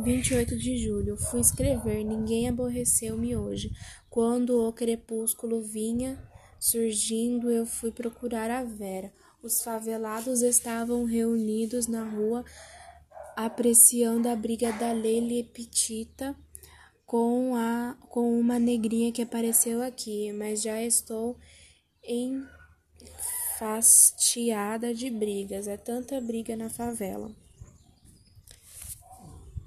28 de julho. Fui escrever, ninguém aborreceu-me hoje. Quando o crepúsculo vinha surgindo, eu fui procurar a Vera. Os favelados estavam reunidos na rua, apreciando a briga da Lele Petita com, a, com uma negrinha que apareceu aqui, mas já estou enfastiada de brigas. É tanta briga na favela.